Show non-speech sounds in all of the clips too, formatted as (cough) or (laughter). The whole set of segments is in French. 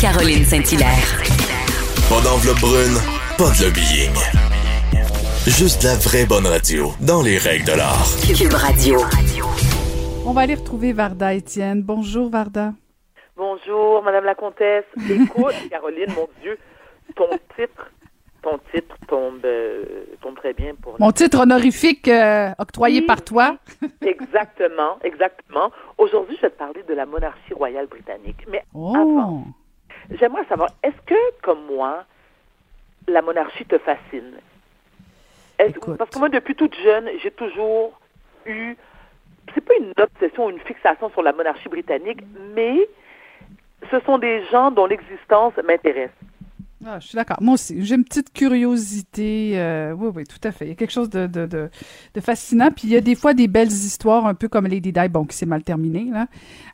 Caroline Saint-Hilaire. Pas d'enveloppe brune, pas de lobbying. Juste la vraie bonne radio, dans les règles de l'art. Cube Radio. On va aller retrouver Varda Étienne. Bonjour Varda. Bonjour, Madame la Comtesse. Écoute, (laughs) Caroline, mon Dieu, ton titre, ton titre tombe, euh, tombe très bien pour. Mon titre honorifique euh, octroyé Oui. par toi. (laughs) Exactement, exactement. Aujourd'hui, je vais te parler de la monarchie royale britannique. Mais Oh. avant, j'aimerais savoir, est-ce que, comme moi, la monarchie te fascine? Écoute. Parce que moi, depuis toute jeune, j'ai toujours eu, c'est pas une obsession ou une fixation sur la monarchie britannique, mais ce sont des gens dont l'existence m'intéresse. Ah, je suis d'accord. Moi aussi, j'ai une petite curiosité. euh, oui, oui, tout à fait. Il y a quelque chose de, de, de, de fascinant. Puis il y a des fois des belles histoires, un peu comme Lady Di, bon, qui s'est mal terminé, là.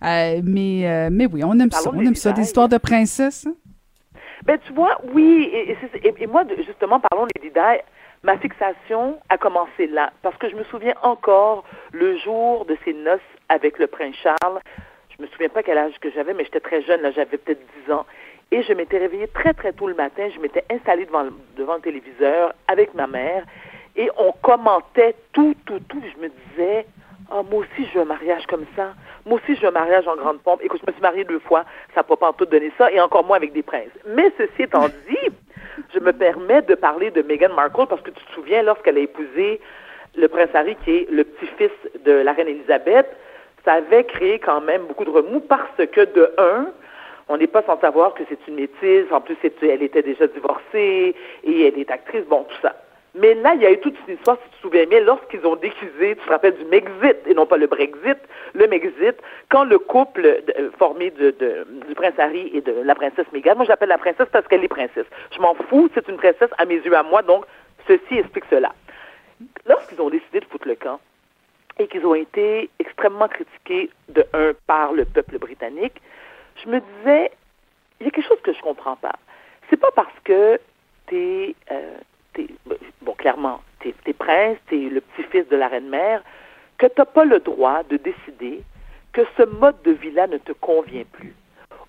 Euh, mais, euh, mais oui, on aime Parlons ça. On aime Lady ça. Des histoires de princesses. hein. Ben, tu vois, oui, et, moi, justement, parlons des Di, ma fixation a commencé là, parce que je me souviens encore le jour de ses noces avec le prince Charles. Je me souviens pas quel âge que j'avais, mais j'étais très jeune, là, j'avais peut-être 10 ans. Et je m'étais réveillée très, très tôt le matin. Je m'étais installée devant, le- devant le téléviseur avec ma mère et on commentait tout, tout, tout. Je me disais, ah, moi aussi, je veux un mariage comme ça. Moi aussi, je veux un mariage en grande pompe. Écoute, je me suis mariée deux fois. Ça n'a pas en tout donné ça, et encore moins avec des princes. Mais ceci étant dit, je me permets de parler de Meghan Markle parce que tu te souviens, lorsqu'elle a épousé le prince Harry, qui est le petit-fils de la reine Elisabeth, ça avait créé quand même beaucoup de remous parce que, de un, on n'est pas sans savoir que c'est une métisse. En plus, elle était déjà divorcée et elle est actrice. Bon, tout ça. Mais là, il y a eu toute une histoire, si tu te souviens bien, lorsqu'ils ont déguisé, tu te rappelles du Mexit et non pas le Brexit, le Mexit, quand le couple euh, formé du prince Harry et de la princesse Meghan, moi j'appelle la princesse parce qu'elle est princesse. Je m'en fous, c'est une princesse à mes yeux à moi, donc ceci explique cela. Lorsqu'ils ont décidé de foutre le camp et qu'ils ont été extrêmement critiqués de un par le peuple britannique, je me disais, il y a quelque chose que je comprends pas. C'est pas parce que t'es, euh, t'es bon, clairement, t'es, t'es prince, t'es le petit-fils de la reine-mère, que t'as pas le droit de décider que ce mode de vie-là ne te convient plus.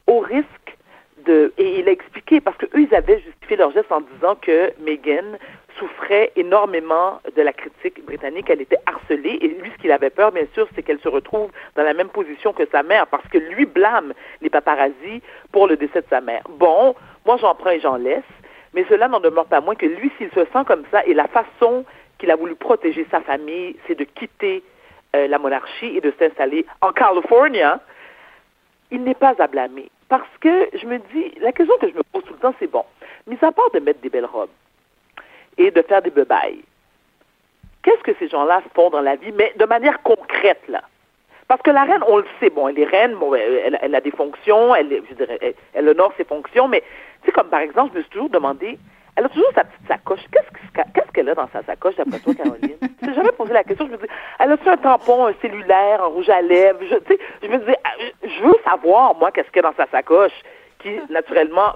Au risque de, et il a expliqué, parce que eux, ils avaient justifié leur geste en disant que Meghan souffrait énormément de la critique britannique, elle était harcelée, et lui, ce qu'il avait peur, bien sûr, c'est qu'elle se retrouve dans la même position que sa mère, parce que lui blâme les paparazzis pour le décès de sa mère. Bon, moi, j'en prends et j'en laisse, mais cela n'en demeure pas moins que lui, s'il se sent comme ça, et la façon qu'il a voulu protéger sa famille, c'est de quitter euh, la monarchie et de s'installer en Californie, il n'est pas à blâmer. Parce que je me dis, la question que je me pose tout le temps, c'est bon, mis à part de mettre des belles robes et de faire des bebailles, qu'est-ce que ces gens-là font dans la vie, mais de manière concrète, là? Parce que la reine, on le sait, bon, elle est reine, bon, elle, elle- elle a des fonctions, elle, est- je dirais, elle, elle honore ses fonctions, mais, tu sais, comme par exemple, je me suis toujours demandé, elle a toujours sa petite sacoche. Qu'est-ce que- qu'est-ce qu'elle a dans sa sacoche, d'après toi, Caroline? (laughs) je jamais posé la question. Je me dis, elle a-tu un tampon, un cellulaire, un rouge à lèvres? Je, tu sais, je me disais, ah, je- je veux savoir, moi, qu'est-ce qu'il y a dans sa sacoche, qui, naturellement,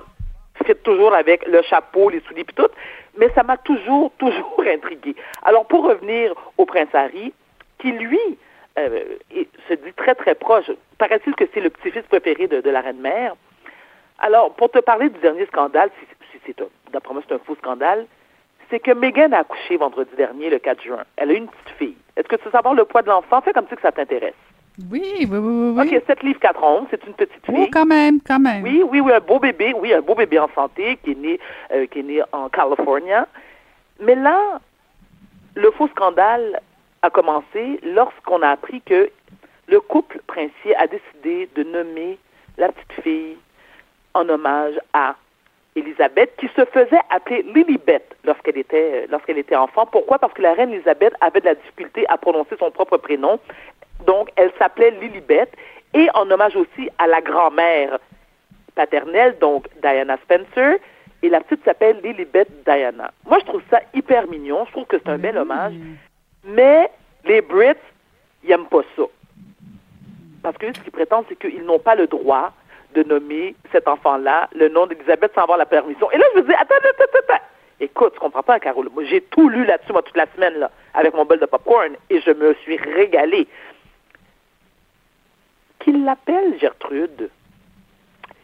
fit toujours avec le chapeau, les souliers, puis tout. Mais ça m'a toujours, (laughs) toujours intrigué. Alors, pour revenir au prince Harry, qui, lui, euh, se dit très, très proche, paraît-il que c'est le petit-fils préféré de, la reine-mère. Alors, pour te parler du dernier scandale, si, c'est c'est un faux scandale, c'est que Meghan a accouché vendredi dernier, le 4 juin. Elle a une petite fille. Est-ce que tu veux savoir le poids de l'enfant? Fais comme si que ça t'intéresse. Oui, oui, oui, oui. oui. OK, 7 livres 4 onces, c'est une petite fille. Oh, quand même, quand même. Oui, oui, oui, un beau bébé, oui, un beau bébé en santé qui est né, euh, qui est né en Californie. Mais là, le faux scandale a commencé lorsqu'on a appris que le couple princier a décidé de nommer la petite fille en hommage à Élisabeth, qui se faisait appeler Lilibet lorsqu'elle était, lorsqu'elle était enfant. Pourquoi? Parce que la reine Élisabeth avait de la difficulté à prononcer son propre prénom. Donc, elle s'appelait Lilibet. Et en hommage aussi à la grand-mère paternelle, donc Diana Spencer, et la petite s'appelle Lilibet Diana. Moi, je trouve ça hyper mignon. Je trouve que c'est un bel hommage. Mais les Brits, ils n'aiment pas ça. Parce que ce qu'ils prétendent, c'est qu'ils n'ont pas le droit de nommer cet enfant-là le nom d'Elisabeth sans avoir la permission. Et là, je me dis, attends, attends, attends, attends. Écoute, tu comprends pas, Carole. Moi, j'ai tout lu là-dessus, moi, toute la semaine, là, avec mon bol de popcorn, et je me suis régalée. Qu'il l'appelle Gertrude,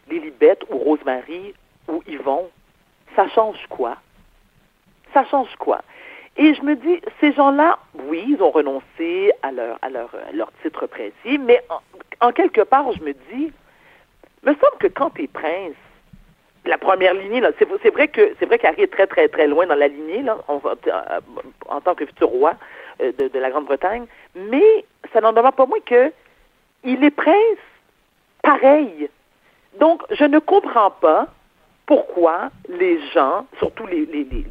Lilibet, ou Rosemary ou Yvon, ça change quoi? Ça change quoi? Et je me dis, ces gens-là, oui, ils ont renoncé à leur, leur titre précis, mais en, quelque part, je me dis, me semble que quand tu es prince, la première lignée, c'est, vrai que c'est vrai qu'Harry est très, très, très loin dans la lignée, là, en, tant que futur roi euh, de, de la Grande-Bretagne, mais ça n'en demeure pas moins que il est prince pareil. Donc, je ne comprends pas pourquoi les gens, surtout les,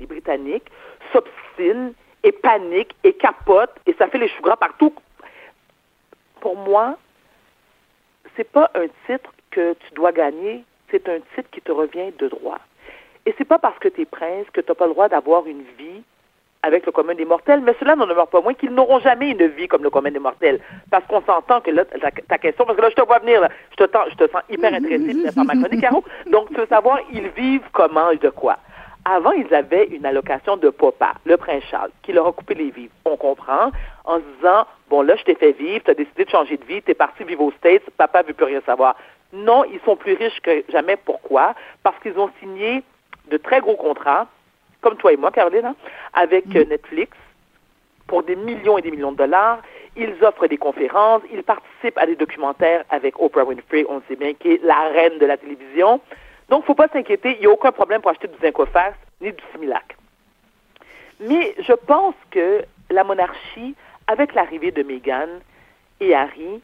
Britanniques, s'obstinent et paniquent et capotent et ça fait les choux gras partout. Pour moi, c'est pas un titre que tu dois gagner, c'est un titre qui te revient de droit. Et c'est pas parce que tu es prince que tu n'as pas le droit d'avoir une vie avec le commun des mortels, mais cela n'en demeure pas moins qu'ils n'auront jamais une vie comme le commun des mortels. Parce qu'on s'entend que là, ta, ta, question, parce que là, je te vois venir, là, je, te, je te sens hyper intéressé (laughs) par ma chronique, Caro. Donc, tu veux savoir, ils vivent comment et de quoi? Avant, ils avaient une allocation de papa, le prince Charles, qui leur a coupé les vivres. On comprend, en se disant, bon, là, je t'ai fait vivre, tu as décidé de changer de vie, tu es parti vivre aux States, papa veut plus rien savoir. Non, ils sont plus riches que jamais. Pourquoi? Parce qu'ils ont signé de très gros contrats comme toi et moi, Caroline, hein, avec mmh. Netflix pour des millions et des millions de dollars. Ils offrent des conférences, ils participent à des documentaires avec Oprah Winfrey, on sait bien, qui est la reine de la télévision. Donc, il ne faut pas s'inquiéter, il n'y a aucun problème pour acheter du Zincofax ni du Similac. Mais je pense que la monarchie, avec l'arrivée de Meghan et Harry,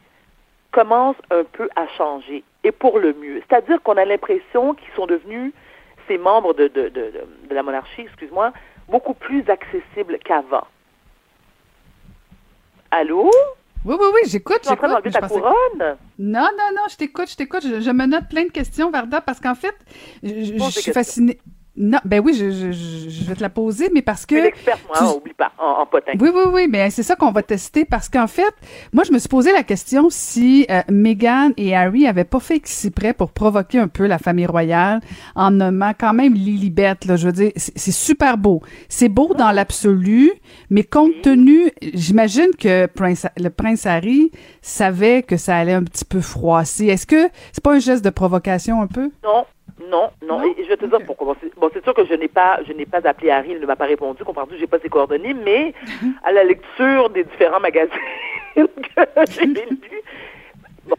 commence un peu à changer, et pour le mieux. C'est-à-dire qu'on a l'impression qu'ils sont devenus ces membres de, de, de, de la monarchie, excuse-moi, beaucoup plus accessibles qu'avant. Allô? Oui, oui, oui, j'écoute. Tu es en train ta couronne? Non, non, non, je t'écoute, je t'écoute. Je, je, me note plein de questions, Varda, parce qu'en fait, je, je suis fascinée. Non, ben oui, je, je, je, vais te la poser, mais parce que. Je moi, tu... oublie pas, en, en potin. Oui, oui, oui, mais c'est ça qu'on va tester parce qu'en fait, moi, je me suis posé la question si euh, Meghan et Harry avaient pas fait exprès pour provoquer un peu la famille royale en nommant quand même Lilibet, là. Je veux dire, c'est super beau. C'est beau dans l'absolu, mais compte tenu, j'imagine que prince, le prince Harry savait que ça allait un petit peu froisser. Est-ce que c'est pas un geste de provocation un peu? Non, non, non, non? Et je vais te dire okay. pourquoi. Bon, c'est sûr que je n'ai pas, je n'ai pas appelé Harry, il ne m'a pas répondu, comprends-tu, j'ai pas ses coordonnées, mais (laughs) à la lecture des différents magazines (laughs) que j'ai (laughs) lus, bon,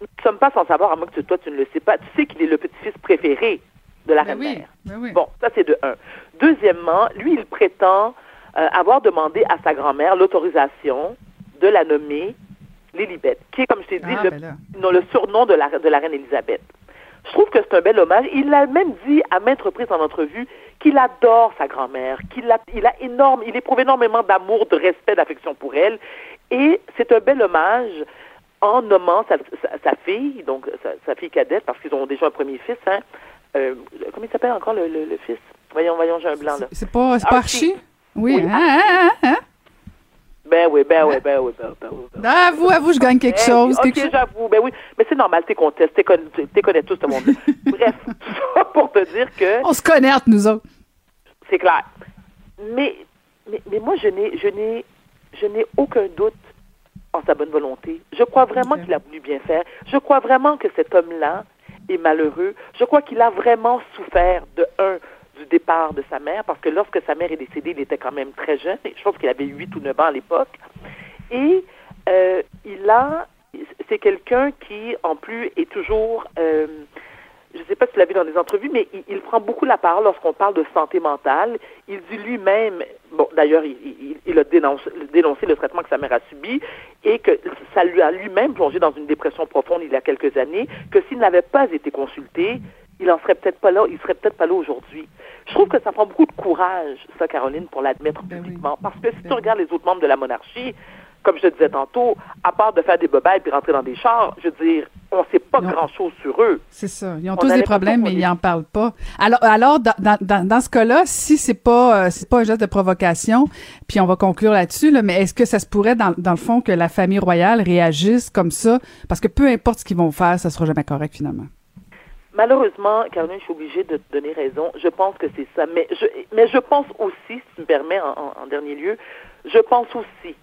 nous ne sommes pas sans savoir, à moins que toi tu ne le sais pas, tu sais qu'il est le petit-fils préféré de la ben reine mère. Oui, ben oui. Bon, ça c'est de un. Deuxièmement, lui, il prétend euh, avoir demandé à sa grand-mère l'autorisation de la nommer Lilibet, qui est, comme je t'ai dit, ah, le, ben le surnom de la, de la reine Elisabeth. Je trouve que c'est un bel hommage. Il a même dit à maintes reprises en entrevue qu'il adore sa grand-mère, qu'il a, il a énorme, il éprouve énormément d'amour, de respect, d'affection pour elle. Et c'est un bel hommage en nommant sa, sa, sa fille, donc sa, sa, fille cadette, parce qu'ils ont déjà un premier fils, hein. Euh, comment il s'appelle encore le, le, le, fils? Voyons, voyons, j'ai un blanc là. C'est pas, pas Archie? Oui. oui. Ah, ah, ah, ben oui, ben oui, ben oui, ben, ben oui. Ben, ah, avoue, avoue, je gagne quelque ben, chose. Ok, quelque... j'avoue, ben oui. Mais c'est normal, t'es contestes, t'es connais, connais tout ce monde (laughs) Bref, ça pour te dire que... On se connaît entre nous autres. C'est clair. Mais, mais, mais moi, je n'ai, je n'ai, je n'ai aucun doute en sa bonne volonté. Je crois vraiment okay. qu'il a voulu bien faire. Je crois vraiment que cet homme-là est malheureux. Je crois qu'il a vraiment souffert de un du départ de sa mère, parce que lorsque sa mère est décédée, il était quand même très jeune, je pense qu'il avait 8 ou 9 ans à l'époque, et euh, il a, c'est quelqu'un qui, en plus, est toujours, euh, je ne sais pas si tu l'as vu dans des entrevues, mais il, prend beaucoup la parole lorsqu'on parle de santé mentale. Il dit lui-même, bon, d'ailleurs, il, il, il, a dénoncé, dénoncé le traitement que sa mère a subi et que ça lui a lui-même plongé dans une dépression profonde il y a quelques années, que s'il n'avait pas été consulté, il en serait peut-être pas là, il serait peut-être pas là aujourd'hui. Je trouve que ça prend beaucoup de courage, ça, Caroline, pour l'admettre ben publiquement. Oui. Parce que si ben tu regardes les autres membres de la monarchie, comme je te disais tantôt, à part de faire des bobayes puis rentrer dans des chars, je veux dire, on ne sait pas grand-chose sur eux. C'est ça. Ils ont on tous des problèmes, mais ils n'en parlent pas. Alors, alors dans, dans, dans ce cas-là, si c'est pas euh, c'est pas un geste de provocation, puis on va conclure là-dessus, là, mais est-ce que ça se pourrait, dans, dans le fond, que la famille royale réagisse comme ça? Parce que peu importe ce qu'ils vont faire, ça sera jamais correct, finalement. Malheureusement, Caroline, je suis obligée de te donner raison. Je pense que c'est ça. Mais je, mais je pense aussi, si tu me permets, en, dernier lieu, je pense aussi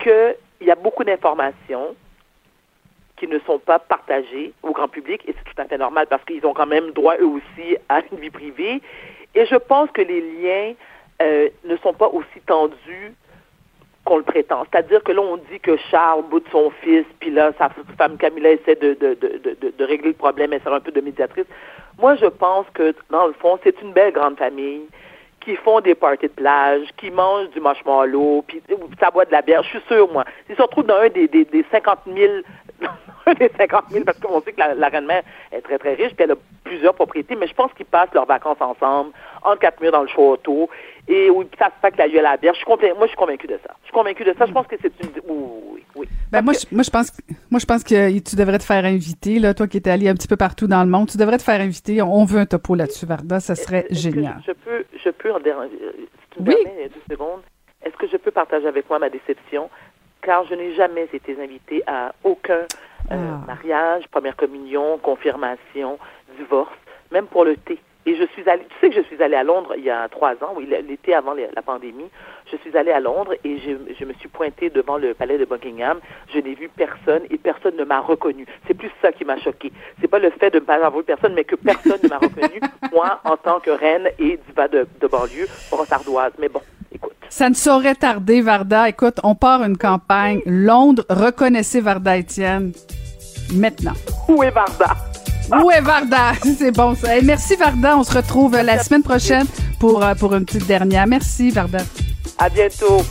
qu'il y a beaucoup d'informations qui ne sont pas partagés au grand public, et c'est tout à fait normal parce qu'ils ont quand même droit eux aussi à une vie privée. Et je pense que les liens euh, ne sont pas aussi tendus qu'on le prétend. C'est-à-dire que là, on dit que Charles bout de son fils, puis là, sa femme Camilla essaie de, de, de, de, régler le problème, elle sert un peu de médiatrice. Moi, je pense que, dans le fond, c'est une belle grande famille qui font des parties de plage, qui mangent du marshmallow, puis ça boit de la bière. Je suis sûre, moi. Ils se retrouvent dans un des, des, des 50 000, (laughs) un des 50 000, parce qu'on sait que la, la reine-mère est très, très riche, puis elle a plusieurs propriétés, mais je pense qu'ils passent leurs vacances ensemble, entre quatre murs dans le château, et oui, ça se fait que la gueule à la bière. Je suis moi, je suis convaincue de ça. Je suis convaincue de ça. Je pense que c'est une... oui. Ben, moi, je, moi, je pense, moi, je pense que tu devrais te faire inviter, là, toi qui étais allé un petit peu partout dans le monde, tu devrais te faire inviter. On veut un topo là-dessus, Varda. Ça serait génial. Je peux, je peux en déranger. Si tu me oui. permets deux secondes, est-ce que je peux partager avec moi ma déception? Car je n'ai jamais été invitée à aucun euh, ah. mariage, première communion, confirmation, divorce, même pour le thé. Et je suis allée, tu sais que je suis allée à Londres il y a trois ans, oui, l'été avant la pandémie. Je suis allée à Londres et je, je me suis pointée devant le palais de Buckingham. Je n'ai vu personne et personne ne m'a reconnu. C'est plus ça qui m'a choqué. C'est pas le fait de ne pas avoir vu personne, mais que personne ne m'a reconnu, (laughs) moi, en tant que reine et diva de, de banlieue brossardoise. Mais bon, écoute. Ça ne saurait tarder, Varda. Écoute, on part une campagne. Londres, reconnaissez Varda Étienne. Maintenant. Où est Varda? Est Varda? (laughs) C'est bon ça. merci Varda. On se retrouve la semaine prochaine pour, euh, pour une petite dernière. Merci Varda. À bientôt.